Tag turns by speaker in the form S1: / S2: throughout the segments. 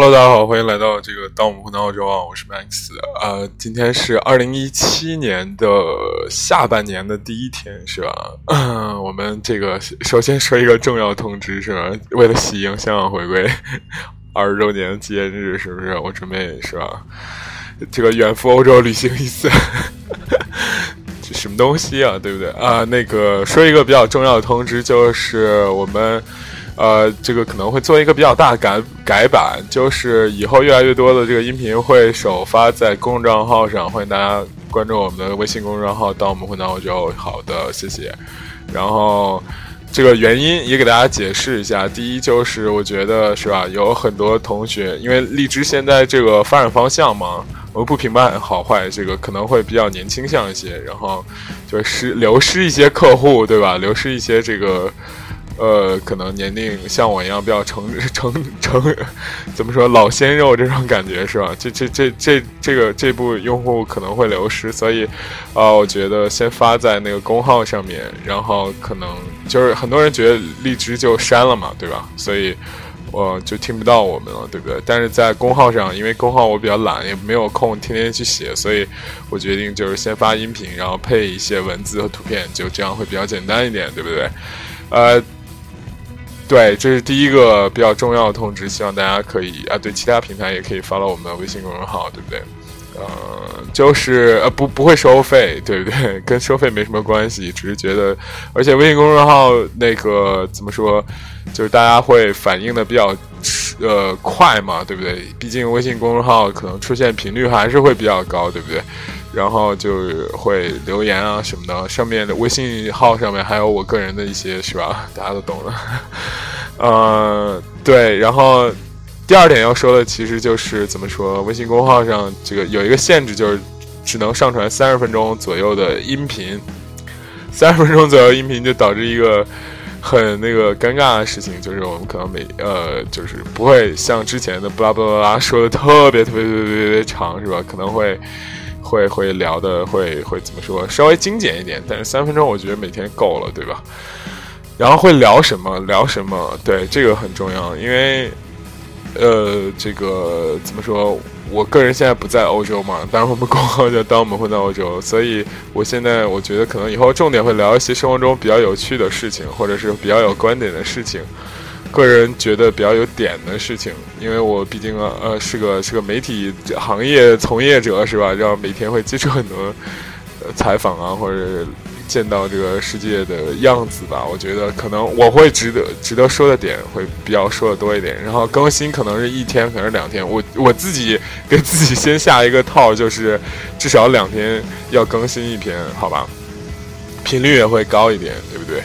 S1: Hello，大家好，欢迎来到这个《当我们回到澳洲》啊，我是 Max。呃，今天是二零一七年的下半年的第一天，是吧？我们这个首先说一个重要通知，是吧？为了喜迎香港回归 二十周年纪念日，是不是？我准备是吧？这个远赴欧洲旅行一次，什么东西啊？对不对？啊，那个说一个比较重要的通知，就是我们。呃，这个可能会做一个比较大的改改版，就是以后越来越多的这个音频会首发在公众账号上，欢迎大家关注我们的微信公众账号。当我们混到澳洲，好的，谢谢。然后这个原因也给大家解释一下，第一就是我觉得是吧，有很多同学因为荔枝现在这个发展方向嘛，我们不评判好坏，这个可能会比较年轻向一些，然后就是流失一些客户，对吧？流失一些这个。呃，可能年龄像我一样比较成 成成，怎么说老鲜肉这种感觉是吧？这这这这这个这部用户可能会流失，所以，啊，我觉得先发在那个公号上面，然后可能就是很多人觉得荔枝就删了嘛，对吧？所以我就听不到我们了，对不对？但是在公号上，因为公号我比较懒，也没有空天天去写，所以我决定就是先发音频，然后配一些文字和图片，就这样会比较简单一点，对不对？呃。对，这是第一个比较重要的通知，希望大家可以啊，对其他平台也可以发到我们的微信公众号，对不对？呃，就是呃不不会收费，对不对？跟收费没什么关系，只是觉得，而且微信公众号那个怎么说，就是大家会反应的比较呃快嘛，对不对？毕竟微信公众号可能出现频率还是会比较高，对不对？然后就会留言啊什么的，上面的微信号上面还有我个人的一些，是吧？大家都懂的。呃，对。然后第二点要说的，其实就是怎么说，微信公号上这个有一个限制，就是只能上传三十分钟左右的音频。三十分钟左右音频就导致一个很那个尴尬的事情，就是我们可能每呃，就是不会像之前的巴拉巴拉巴拉说的特别特别特别特别长，是吧？可能会。会会聊的会会怎么说？稍微精简一点，但是三分钟我觉得每天够了，对吧？然后会聊什么？聊什么？对，这个很重要，因为呃，这个怎么说？我个人现在不在欧洲嘛，当然我们公号就当我们混在欧洲，所以我现在我觉得可能以后重点会聊一些生活中比较有趣的事情，或者是比较有观点的事情。个人觉得比较有点的事情，因为我毕竟呃是个是个媒体行业从业者是吧？然后每天会接触很多呃采访啊，或者见到这个世界的样子吧。我觉得可能我会值得值得说的点会比较说的多一点。然后更新可能是一天，可能两天。我我自己给自己先下一个套，就是至少两天要更新一篇，好吧？频率也会高一点，对不对？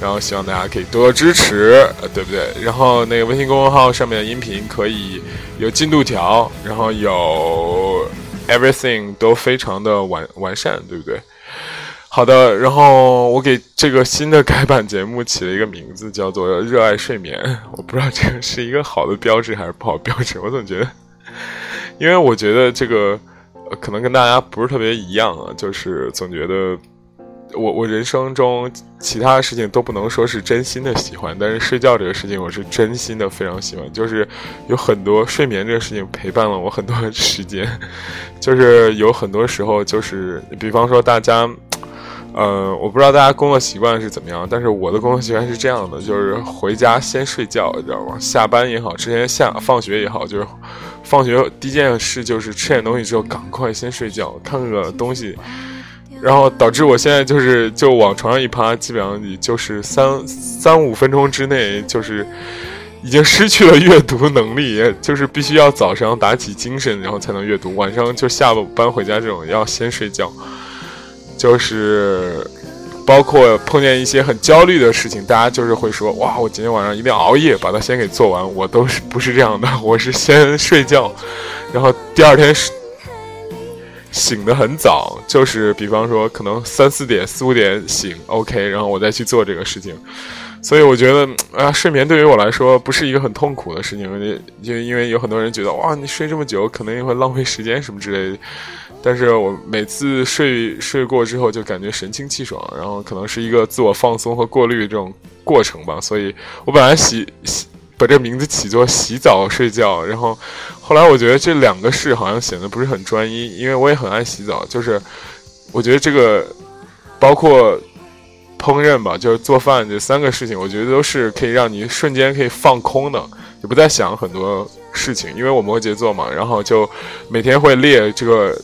S1: 然后希望大家可以多多支持，对不对？然后那个微信公众号上面的音频可以有进度条，然后有 everything 都非常的完完善，对不对？好的，然后我给这个新的改版节目起了一个名字，叫做“热爱睡眠”。我不知道这个是一个好的标志还是不好标志。我总觉得，因为我觉得这个可能跟大家不是特别一样啊，就是总觉得。我我人生中其他的事情都不能说是真心的喜欢，但是睡觉这个事情我是真心的非常喜欢。就是有很多睡眠这个事情陪伴了我很多时间，就是有很多时候就是，比方说大家，呃，我不知道大家工作习惯是怎么样，但是我的工作习惯是这样的，就是回家先睡觉，你知道吗？下班也好，之前下放学也好，就是放学第一件事就是吃点东西之后赶快先睡觉，看个东西。然后导致我现在就是就往床上一趴，基本上也就是三三五分钟之内就是已经失去了阅读能力，就是必须要早上打起精神然后才能阅读，晚上就下了班回家这种要先睡觉，就是包括碰见一些很焦虑的事情，大家就是会说哇，我今天晚上一定要熬夜把它先给做完，我都是不是这样的，我是先睡觉，然后第二天。醒得很早，就是比方说可能三四点、四五点醒，OK，然后我再去做这个事情。所以我觉得啊，睡眠对于我来说不是一个很痛苦的事情，因为因为因为有很多人觉得哇，你睡这么久可能也会浪费时间什么之类的。但是我每次睡睡过之后就感觉神清气爽，然后可能是一个自我放松和过滤这种过程吧。所以我本来喜喜把这名字起作洗澡睡觉，然后后来我觉得这两个事好像显得不是很专一，因为我也很爱洗澡，就是我觉得这个包括烹饪吧，就是做饭这三个事情，我觉得都是可以让你瞬间可以放空的，也不再想很多事情，因为我摩羯座嘛，然后就每天会列这个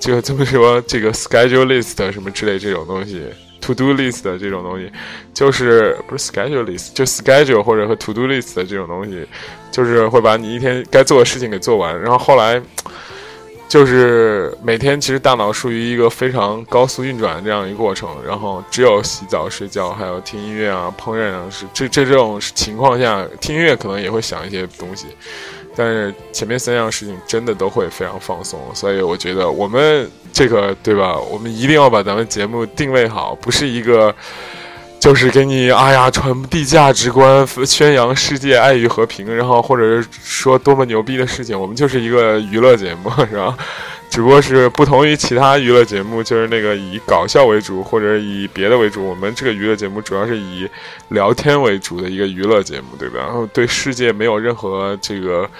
S1: 这个这么说这个 schedule list 什么之类这种东西。To do list 的这种东西，就是不是 schedule list，就 schedule 或者和 to do list 的这种东西，就是会把你一天该做的事情给做完。然后后来，就是每天其实大脑属于一个非常高速运转的这样一个过程。然后只有洗澡、睡觉，还有听音乐啊、烹饪啊，是这这这种情况下，听音乐可能也会想一些东西。但是前面三样事情真的都会非常放松，所以我觉得我们这个对吧？我们一定要把咱们节目定位好，不是一个就是给你哎呀传递价值观、宣扬世界爱与和平，然后或者是说多么牛逼的事情。我们就是一个娱乐节目，是吧？只不过是不同于其他娱乐节目，就是那个以搞笑为主，或者以别的为主。我们这个娱乐节目主要是以聊天为主的一个娱乐节目，对吧？然后对世界没有任何这个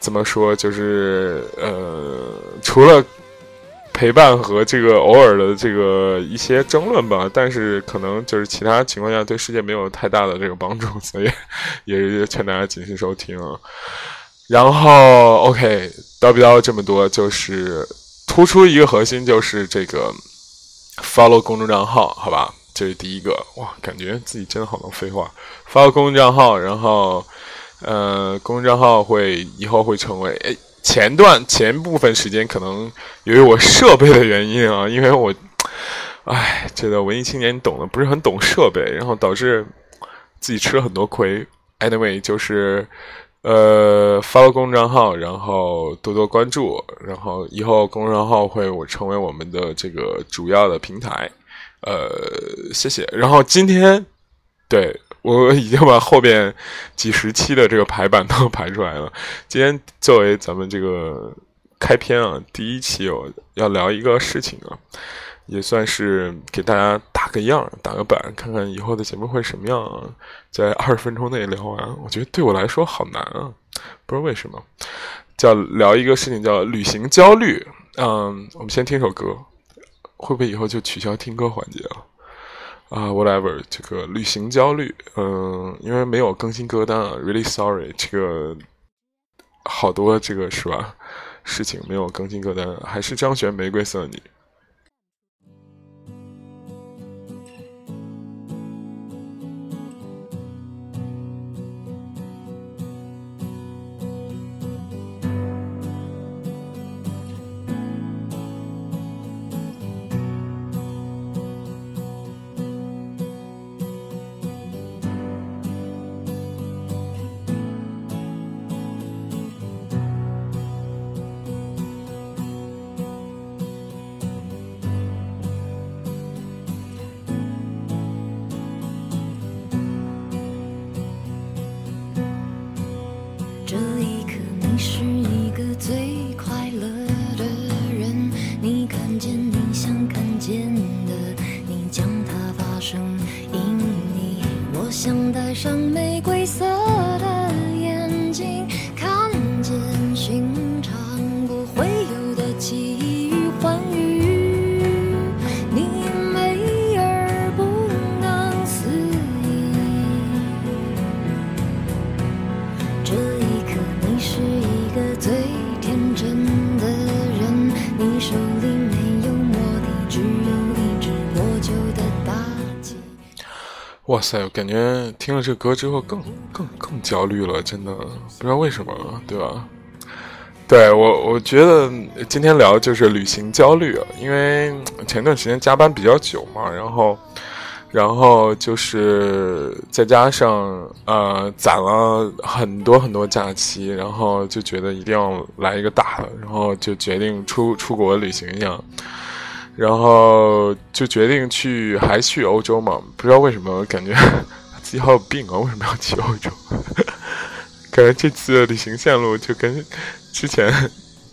S1: 怎么说，就是呃，除了陪伴和这个偶尔的这个一些争论吧，但是可能就是其他情况下对世界没有太大的这个帮助，所以 也是劝大家谨慎收听啊。然后，OK，叨不叨这么多，就是突出一个核心，就是这个 follow 公众账号，好吧？这是第一个。哇，感觉自己真的好能废话。follow 公众账号，然后，呃，公众账号会以后会成为，哎，前段前部分时间可能由于我设备的原因啊，因为我，哎，这个文艺青年懂的不是很懂设备，然后导致自己吃了很多亏。Anyway，就是。呃，发个公众号，然后多多关注，然后以后公众号会我成为我们的这个主要的平台。呃，谢谢。然后今天，对我已经把后边几十期的这个排版都 排出来了。今天作为咱们这个开篇啊，第一期我要聊一个事情啊。也算是给大家个样、打个板，看看以后的节目会什么样啊！在二十分钟内聊完，我觉得对我来说好难啊，不知道为什么。叫聊一个事情，叫旅行焦虑。嗯，我们先听首歌，会不会以后就取消听歌环节了？啊，whatever，这个旅行焦虑。嗯，因为没有更新歌单啊，really sorry。这个好多这个是吧？事情没有更新歌单，还是张悬《玫瑰色你》。塞，感觉听了这歌之后更更更焦虑了，真的不知道为什么，对吧？对我，我觉得今天聊就是旅行焦虑啊，因为前段时间加班比较久嘛，然后，然后就是再加上呃攒了很多很多假期，然后就觉得一定要来一个大的，然后就决定出出国旅行一样。然后就决定去，还去欧洲嘛？不知道为什么，感觉 自己好有病啊！为什么要去欧洲？感觉这次的旅行线路就跟之前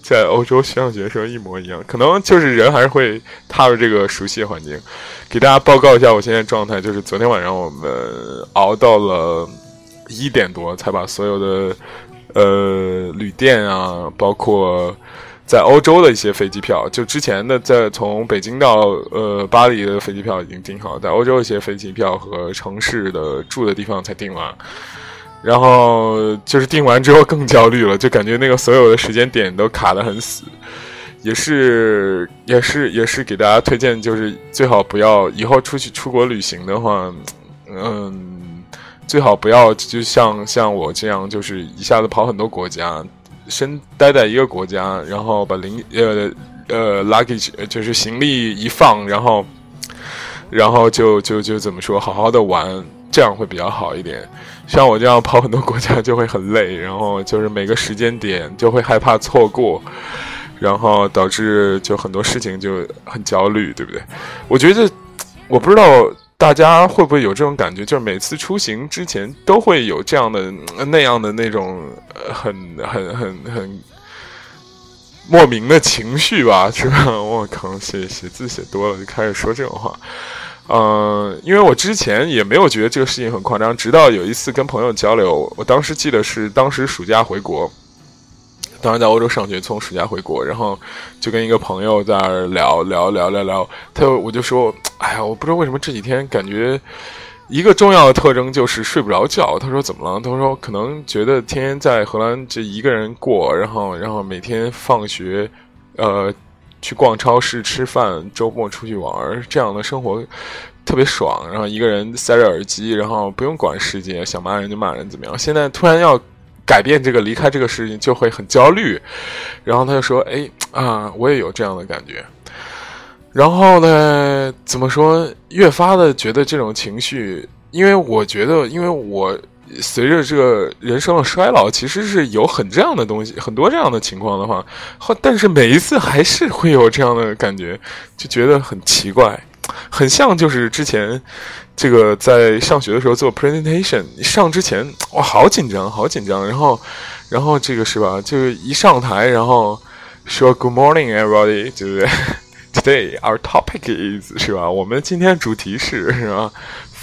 S1: 在欧洲上学的时候一模一样。可能就是人还是会踏入这个熟悉的环境。给大家报告一下我现在状态，就是昨天晚上我们熬到了一点多才把所有的呃旅店啊，包括在欧洲的一些飞机票，就之前的在从北京到呃巴黎的飞机票已经订好，在欧洲一些飞机票和城市的住的地方才订完。然后就是订完之后更焦虑了，就感觉那个所有的时间点都卡得很死，也是也是也是给大家推荐，就是最好不要以后出去出国旅行的话，嗯，最好不要就像像我这样，就是一下子跑很多国家，先待在一个国家，然后把零呃呃 luggage 就是行李一放，然后然后就就就怎么说，好好的玩。这样会比较好一点，像我这样跑很多国家就会很累，然后就是每个时间点就会害怕错过，然后导致就很多事情就很焦虑，对不对？我觉得我不知道大家会不会有这种感觉，就是每次出行之前都会有这样的那样的那种很很很很莫名的情绪吧，是吧？我靠，写写字写多了就开始说这种话。嗯，因为我之前也没有觉得这个事情很夸张，直到有一次跟朋友交流，我当时记得是当时暑假回国，当时在欧洲上学，从暑假回国，然后就跟一个朋友在那聊聊聊聊聊，他就我就说，哎呀，我不知道为什么这几天感觉一个重要的特征就是睡不着觉。他说怎么了？他说可能觉得天天在荷兰这一个人过，然后然后每天放学，呃。去逛超市、吃饭，周末出去玩，这样的生活特别爽。然后一个人塞着耳机，然后不用管世界，想骂人就骂人，怎么样？现在突然要改变这个，离开这个事情，就会很焦虑。然后他就说：“哎啊，我也有这样的感觉。”然后呢，怎么说？越发的觉得这种情绪，因为我觉得，因为我。随着这个人生的衰老，其实是有很这样的东西，很多这样的情况的话，但是每一次还是会有这样的感觉，就觉得很奇怪，很像就是之前这个在上学的时候做 presentation，上之前哇好紧张，好紧张，然后然后这个是吧，就是一上台，然后说 Good morning everybody，对不对？Today our topic is 是吧？我们今天主题是是吧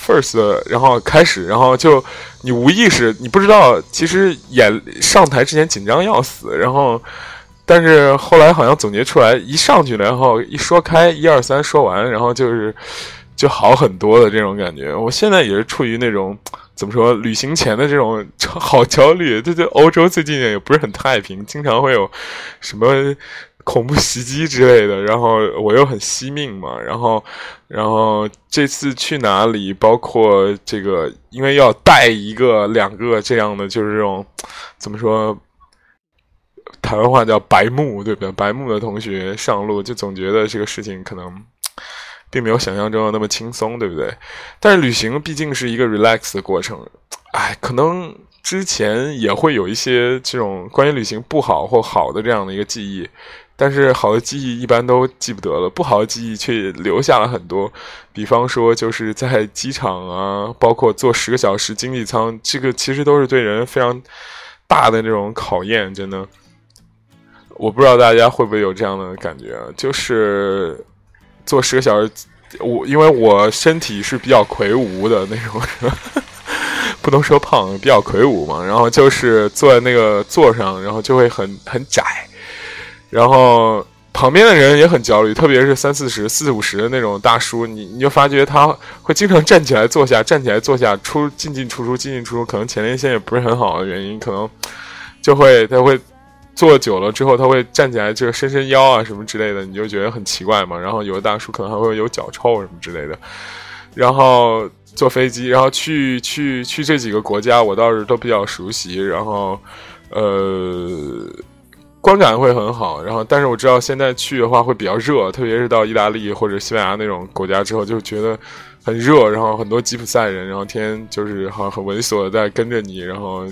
S1: ？First，然后开始，然后就你无意识，你不知道，其实演上台之前紧张要死，然后，但是后来好像总结出来，一上去了，然后一说开，一二三说完，然后就是就好很多的这种感觉。我现在也是处于那种怎么说，旅行前的这种好焦虑。这这，欧洲最近也不是很太平，经常会有什么。恐怖袭击之类的，然后我又很惜命嘛，然后，然后这次去哪里，包括这个，因为要带一个、两个这样的，就是这种怎么说，台湾话叫白目，对不对？白目的同学上路，就总觉得这个事情可能并没有想象中的那么轻松，对不对？但是旅行毕竟是一个 relax 的过程，哎，可能之前也会有一些这种关于旅行不好或好的这样的一个记忆。但是好的记忆一般都记不得了，不好的记忆却留下了很多。比方说，就是在机场啊，包括坐十个小时经济舱，这个其实都是对人非常大的那种考验。真的，我不知道大家会不会有这样的感觉？就是坐十个小时，我因为我身体是比较魁梧的那种，不能说胖，比较魁梧嘛。然后就是坐在那个座上，然后就会很很窄。然后旁边的人也很焦虑，特别是三四十、四五十的那种大叔，你你就发觉他会经常站起来坐下，站起来坐下，出进进出出，进进出出，可能前列腺也不是很好的原因，可能就会他会坐久了之后，他会站起来就是伸伸腰啊什么之类的，你就觉得很奇怪嘛。然后有的大叔可能还会有脚臭什么之类的。然后坐飞机，然后去去去这几个国家，我倒是都比较熟悉。然后呃。观感会很好，然后但是我知道现在去的话会比较热，特别是到意大利或者西班牙那种国家之后，就觉得很热，然后很多吉普赛人，然后天天就是好像很猥琐的在跟着你，然后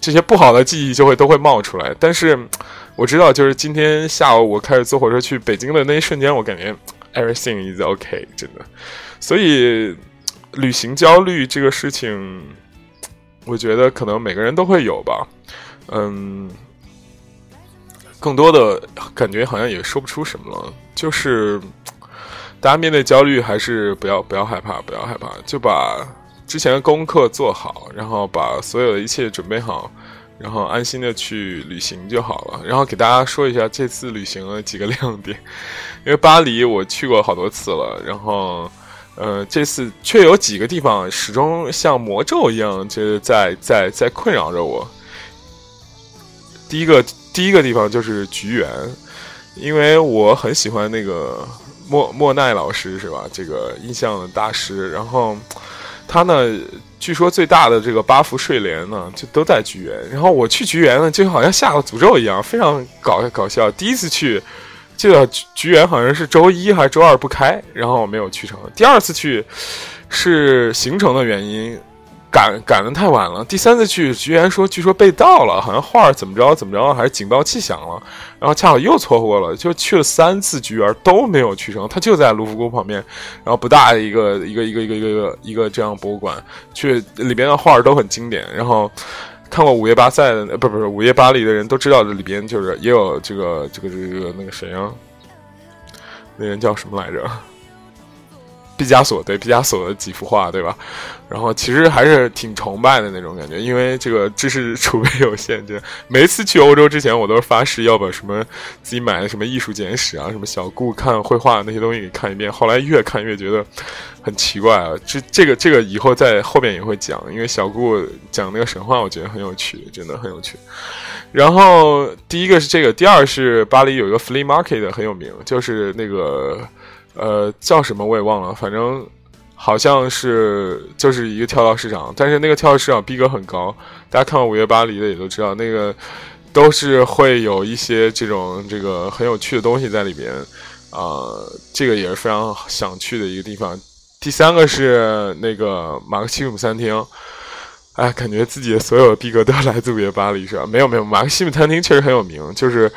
S1: 这些不好的记忆就会都会冒出来。但是我知道，就是今天下午我开始坐火车去北京的那一瞬间，我感觉 everything is OK，真的。所以旅行焦虑这个事情，我觉得可能每个人都会有吧，嗯。更多的感觉好像也说不出什么了，就是大家面对焦虑，还是不要不要害怕，不要害怕，就把之前的功课做好，然后把所有的一切准备好，然后安心的去旅行就好了。然后给大家说一下这次旅行的几个亮点，因为巴黎我去过好多次了，然后呃这次却有几个地方始终像魔咒一样，就是在在在困扰着我。第一个第一个地方就是菊园，因为我很喜欢那个莫莫奈老师，是吧？这个印象的大师，然后。他呢，据说最大的这个八幅睡莲呢，就都在菊园。然后我去菊园呢，就好像下了诅咒一样，非常搞搞笑。第一次去，记得菊园好像是周一还是周二不开，然后我没有去成。第二次去，是行程的原因。赶赶的太晚了，第三次去，居然说据说被盗了，好像画怎么着怎么着，还是警报器响了，然后恰好又错过了，就去了三次菊园都没有去成，它就在卢浮宫旁边，然后不大的一个一个一个一个一个一个这样博物馆，去里边的画都很经典，然后看过《午夜巴塞》的，不不是《午夜巴黎》的人都知道这里边就是也有这个这个这个那个谁啊，那人叫什么来着？毕加索对毕加索的几幅画，对吧？然后其实还是挺崇拜的那种感觉，因为这个知识储备有限，就每次去欧洲之前，我都是发誓要把什么自己买的什么艺术简史啊，什么小顾看绘画那些东西给看一遍。后来越看越觉得很奇怪啊！这这个这个以后在后边也会讲，因为小顾讲那个神话，我觉得很有趣，真的很有趣。然后第一个是这个，第二是巴黎有一个 flea market 很有名，就是那个。呃，叫什么我也忘了，反正好像是就是一个跳蚤市场，但是那个跳蚤市场逼格很高。大家看过《午夜巴黎》的也都知道，那个都是会有一些这种这个很有趣的东西在里边啊，这个也是非常想去的一个地方。第三个是那个马克西姆餐厅。哎，感觉自己的所有逼格都要来自午夜巴黎是吧？没有没有，马克西姆餐厅确实很有名，就是，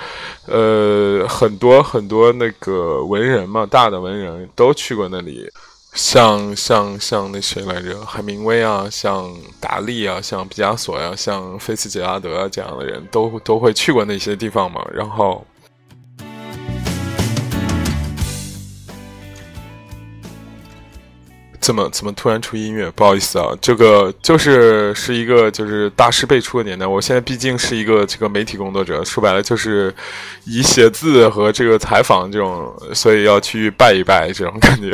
S1: 呃，很多很多那个文人嘛，大的文人都去过那里，像像像那谁来着，海明威啊，像达利啊，像毕加索呀，像菲茨杰拉德啊这样的人都都会去过那些地方嘛，然后。怎么怎么突然出音乐？不好意思啊，这个就是是一个就是大师辈出的年代。我现在毕竟是一个这个媒体工作者，说白了就是以写字和这个采访这种，所以要去拜一拜这种感觉。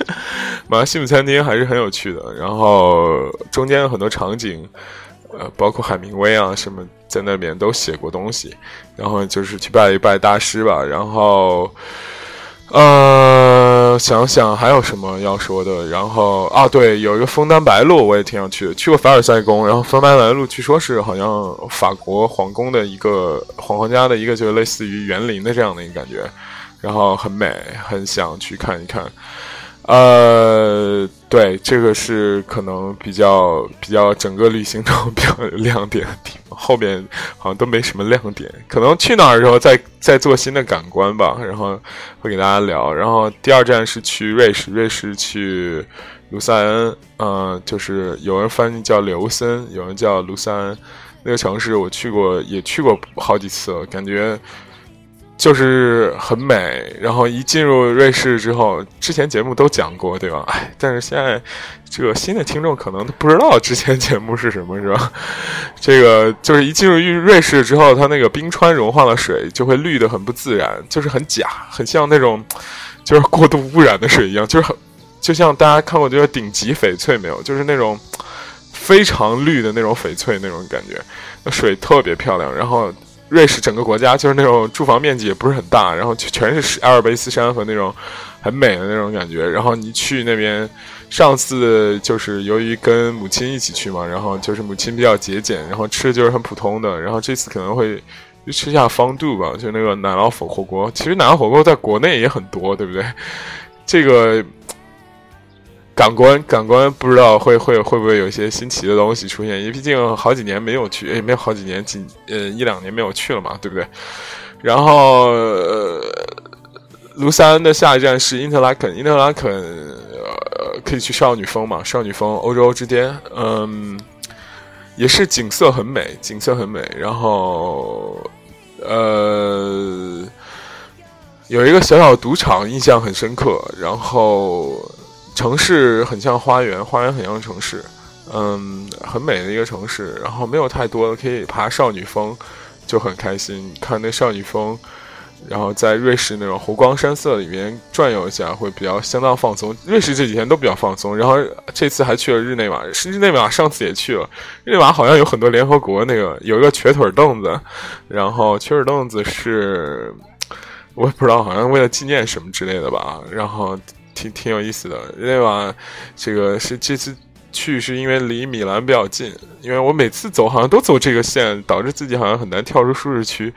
S1: 马来西姆餐厅还是很有趣的，然后中间有很多场景，呃，包括海明威啊什么在那边都写过东西，然后就是去拜一拜大师吧，然后。呃，想想还有什么要说的？然后啊，对，有一个枫丹白露，我也挺想去的。去过凡尔赛宫，然后枫丹白露据说是好像法国皇宫的一个皇皇家的一个，就类似于园林的这样的一个感觉，然后很美，很想去看一看。呃，对，这个是可能比较比较整个旅行中比较亮点的地方，后边好像都没什么亮点，可能去哪儿的时候再再做新的感官吧，然后会给大家聊。然后第二站是去瑞士，瑞士去卢塞恩，嗯，就是有人翻译叫刘森，有人叫卢塞恩，那个城市我去过，也去过好几次了，感觉。就是很美，然后一进入瑞士之后，之前节目都讲过，对吧？哎，但是现在这个新的听众可能都不知道之前节目是什么，是吧？这个就是一进入瑞瑞士之后，它那个冰川融化的水就会绿的很不自然，就是很假，很像那种就是过度污染的水一样，就是很就像大家看过这个顶级翡翠没有？就是那种非常绿的那种翡翠那种感觉，那水特别漂亮，然后。瑞士整个国家就是那种住房面积也不是很大，然后全是阿尔卑斯山和那种很美的那种感觉。然后你去那边，上次就是由于跟母亲一起去嘛，然后就是母亲比较节俭，然后吃的就是很普通的。然后这次可能会吃下方肚吧，就那个奶酪火火锅。其实奶酪火锅在国内也很多，对不对？这个。感官，感官不知道会会会不会有一些新奇的东西出现，因为毕竟好几年没有去，也没有好几年，几呃一两年没有去了嘛，对不对？然后，卢塞恩的下一站是因特拉肯，因特拉肯呃可以去少女峰嘛，少女峰欧洲之巅，嗯，也是景色很美，景色很美，然后呃有一个小小赌场印象很深刻，然后。城市很像花园，花园很像城市，嗯，很美的一个城市。然后没有太多可以爬少女峰，就很开心。看那少女峰。然后在瑞士那种湖光山色里面转悠一下，会比较相当放松。瑞士这几天都比较放松，然后这次还去了日内瓦。日内瓦上次也去了，日内瓦好像有很多联合国那个有一个瘸腿凳子，然后瘸腿凳子是我也不知道，好像为了纪念什么之类的吧。然后挺挺有意思的。日内瓦这个是这次去是因为离米兰比较近，因为我每次走好像都走这个线，导致自己好像很难跳出舒适区。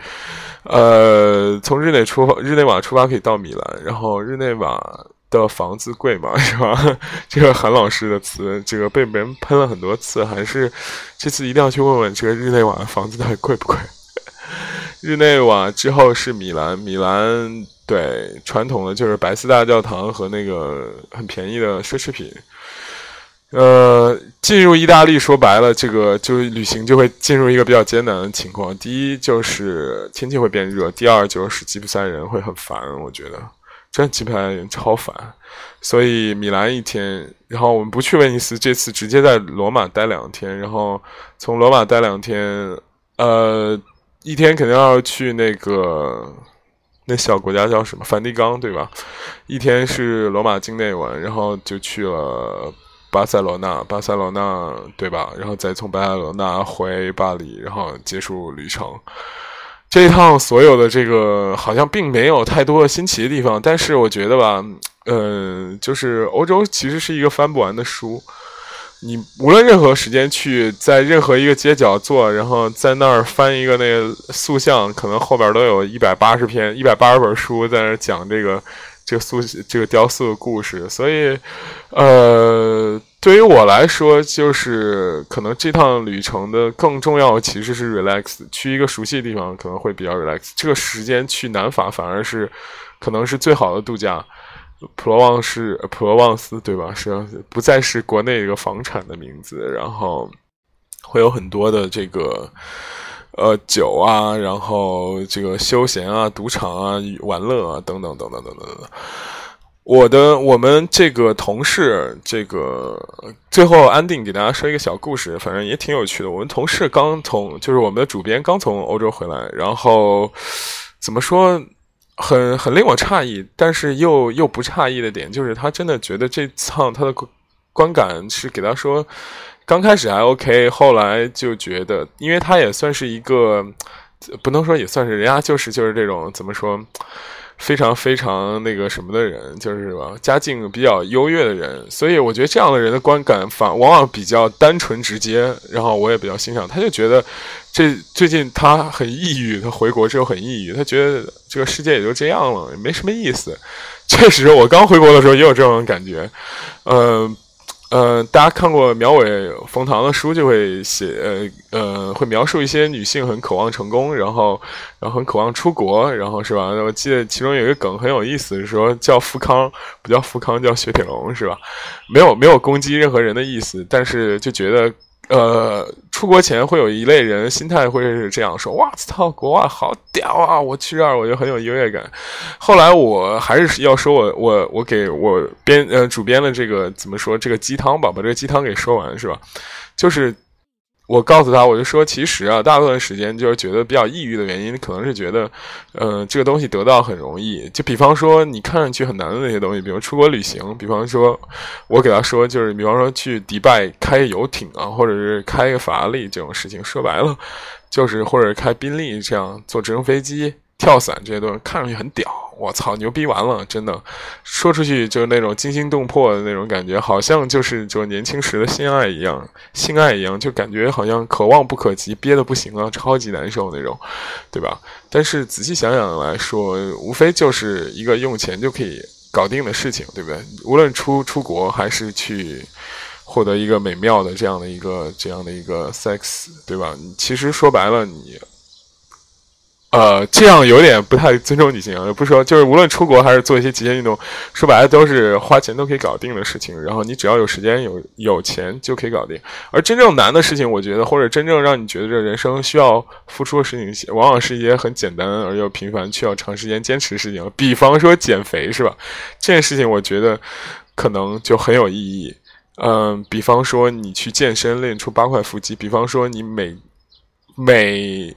S1: 呃，从日内出，日内瓦出发可以到米兰，然后日内瓦的房子贵嘛，是吧？这个韩老师的词，这个被别人喷了很多次，还是这次一定要去问问这个日内瓦的房子到底贵不贵？日内瓦之后是米兰，米兰对传统的就是白色大教堂和那个很便宜的奢侈品。呃，进入意大利说白了，这个就是旅行就会进入一个比较艰难的情况。第一就是天气会变热，第二就是吉普赛人会很烦。我觉得真吉普赛人超烦。所以米兰一天，然后我们不去威尼斯，这次直接在罗马待两天，然后从罗马待两天，呃，一天肯定要去那个那小国家叫什么梵蒂冈，对吧？一天是罗马境内玩，然后就去了。巴塞罗那，巴塞罗那，对吧？然后再从巴塞罗那回巴黎，然后结束旅程。这一趟所有的这个好像并没有太多的新奇的地方，但是我觉得吧，嗯，就是欧洲其实是一个翻不完的书。你无论任何时间去，在任何一个街角坐，然后在那儿翻一个那个塑像，可能后边都有一百八十篇、一百八十本书在那讲这个。这个塑这个雕塑的故事，所以，呃，对于我来说，就是可能这趟旅程的更重要其实是 relax，去一个熟悉的地方可能会比较 relax。这个时间去南法反而是可能是最好的度假。普罗旺斯，普罗旺斯，对吧？是不再是国内一个房产的名字，然后会有很多的这个。呃，酒啊，然后这个休闲啊，赌场啊，玩乐啊，等等等等等等等。我的我们这个同事，这个最后安定给大家说一个小故事，反正也挺有趣的。我们同事刚从，就是我们的主编刚从欧洲回来，然后怎么说，很很令我诧异，但是又又不诧异的点，就是他真的觉得这趟他的观感是给他说。刚开始还 OK，后来就觉得，因为他也算是一个，不能说也算是，人家就是就是这种怎么说，非常非常那个什么的人，就是吧，家境比较优越的人，所以我觉得这样的人的观感反往往比较单纯直接，然后我也比较欣赏。他就觉得这最近他很抑郁，他回国之后很抑郁，他觉得这个世界也就这样了，也没什么意思。确实，我刚回国的时候也有这种感觉，嗯。呃，大家看过苗伟、冯唐的书，就会写呃呃，会描述一些女性很渴望成功，然后然后很渴望出国，然后是吧？我记得其中有一个梗很有意思，说叫富康，不叫富康，叫雪铁龙，是吧？没有没有攻击任何人的意思，但是就觉得。呃，出国前会有一类人心态会是这样说：“哇操，国外好屌啊！我去这儿我就很有优越感。”后来我还是要说我我我给我编呃主编的这个怎么说这个鸡汤吧，把这个鸡汤给说完是吧？就是。我告诉他，我就说，其实啊，大部分时间就是觉得比较抑郁的原因，可能是觉得，呃，这个东西得到很容易。就比方说，你看上去很难的那些东西，比如出国旅行，比方说，我给他说，就是比方说去迪拜开游艇啊，或者是开个法拉利这种事情，说白了，就是或者开宾利这样坐直升飞机。跳伞这些东西看上去很屌，我操，牛逼完了，真的，说出去就是那种惊心动魄的那种感觉，好像就是就年轻时的性爱一样，性爱一样，就感觉好像可望不可及，憋的不行了，超级难受那种，对吧？但是仔细想想来说，无非就是一个用钱就可以搞定的事情，对不对？无论出出国还是去获得一个美妙的这样的一个这样的一个 sex，对吧？其实说白了，你。呃，这样有点不太尊重女性啊，不说，就是无论出国还是做一些极限运动，说白了都是花钱都可以搞定的事情。然后你只要有时间、有有钱就可以搞定。而真正难的事情，我觉得或者真正让你觉得这人生需要付出的事情，往往是一些很简单而又频繁、需要长时间坚持的事情。比方说减肥，是吧？这件事情，我觉得。可能就很有意义。嗯，比方说你去健身练出八块腹肌，比方说你每每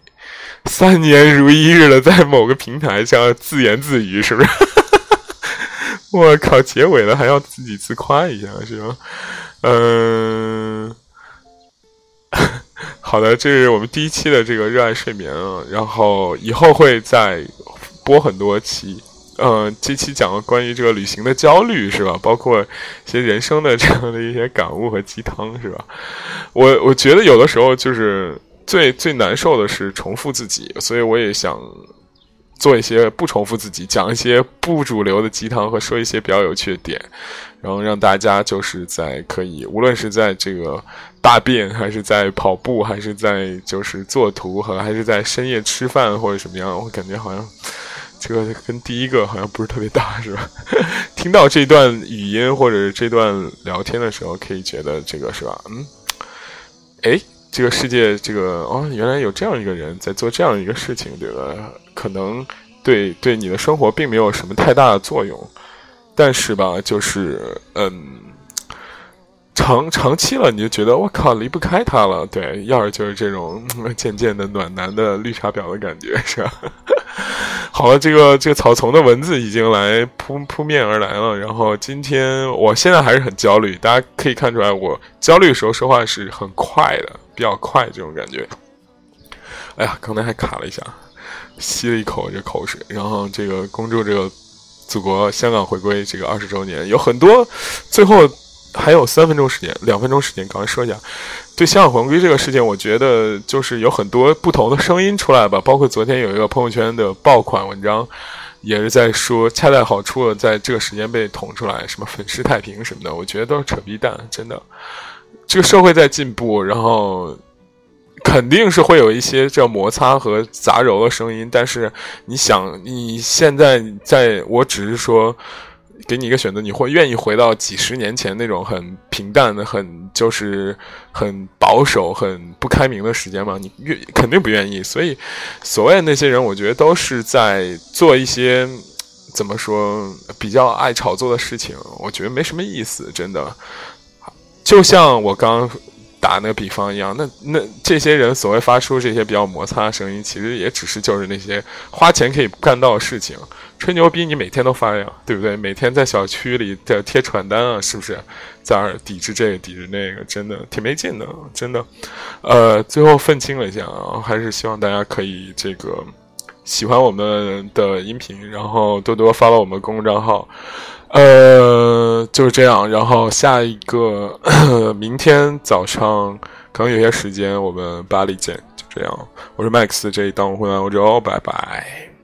S1: 三年如一日的在某个平台上自言自语，是不是？我靠，结尾了还要自己自夸一下，是吧？嗯，好的，这是我们第一期的这个热爱睡眠啊，然后以后会再播很多期。嗯，这期讲了关于这个旅行的焦虑，是吧？包括一些人生的这样的一些感悟和鸡汤，是吧？我我觉得有的时候就是最最难受的是重复自己，所以我也想做一些不重复自己，讲一些不主流的鸡汤和说一些比较有趣的点，然后让大家就是在可以，无论是在这个大便，还是在跑步，还是在就是做图和还是在深夜吃饭或者什么样，我感觉好像。这个跟第一个好像不是特别搭，是吧？听到这段语音或者这段聊天的时候，可以觉得这个是吧？嗯，哎，这个世界，这个哦，原来有这样一个人在做这样一个事情，对吧？可能对对你的生活并没有什么太大的作用，但是吧，就是嗯。长长期了，你就觉得我靠离不开他了。对，要是就是这种渐渐的暖男的绿茶婊的感觉，是吧？好了，这个这个草丛的文字已经来扑扑面而来了。然后今天我现在还是很焦虑，大家可以看出来，我焦虑的时候说话是很快的，比较快这种感觉。哎呀，刚才还卡了一下，吸了一口这口水。然后这个恭祝这个祖国香港回归这个二十周年，有很多最后。还有三分钟时间，两分钟时间，赶快说一下。对香港回归这个事情，我觉得就是有很多不同的声音出来吧。包括昨天有一个朋友圈的爆款文章，也是在说恰到好处的在这个时间被捅出来，什么粉饰太平什么的，我觉得都是扯逼蛋。真的，这个社会在进步，然后肯定是会有一些这摩擦和杂糅的声音。但是你想，你现在在，我只是说。给你一个选择，你会愿意回到几十年前那种很平淡的、很就是很保守、很不开明的时间吗？你愿肯定不愿意。所以，所谓那些人，我觉得都是在做一些怎么说比较爱炒作的事情。我觉得没什么意思，真的。就像我刚打那个比方一样，那那这些人所谓发出这些比较摩擦声音，其实也只是就是那些花钱可以干到的事情。吹牛逼，你每天都发呀，对不对？每天在小区里在贴传单啊，是不是？在那抵制这个，抵制那个，真的挺没劲的，真的。呃，最后愤青了一下啊，还是希望大家可以这个喜欢我们的音频，然后多多发到我们公众账号。呃，就是这样。然后下一个 明天早上可能有些时间，我们巴黎见。就这样，我是 Max，这一档我回来欧洲，拜拜。